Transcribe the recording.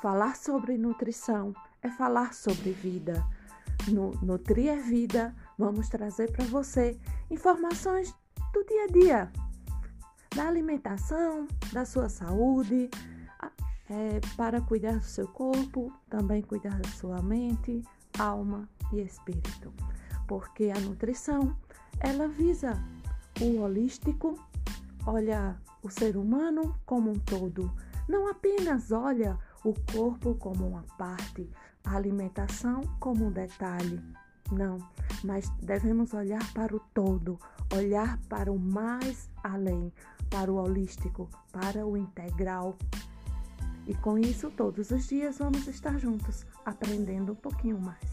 Falar sobre nutrição é falar sobre vida. No Nutrir é Vida, vamos trazer para você informações do dia a dia, da alimentação, da sua saúde, é, para cuidar do seu corpo, também cuidar da sua mente, alma e espírito. Porque a nutrição, ela visa o holístico, olha o ser humano como um todo, não apenas olha o corpo como uma parte, a alimentação como um detalhe. Não, mas devemos olhar para o todo, olhar para o mais além, para o holístico, para o integral. E com isso, todos os dias vamos estar juntos, aprendendo um pouquinho mais.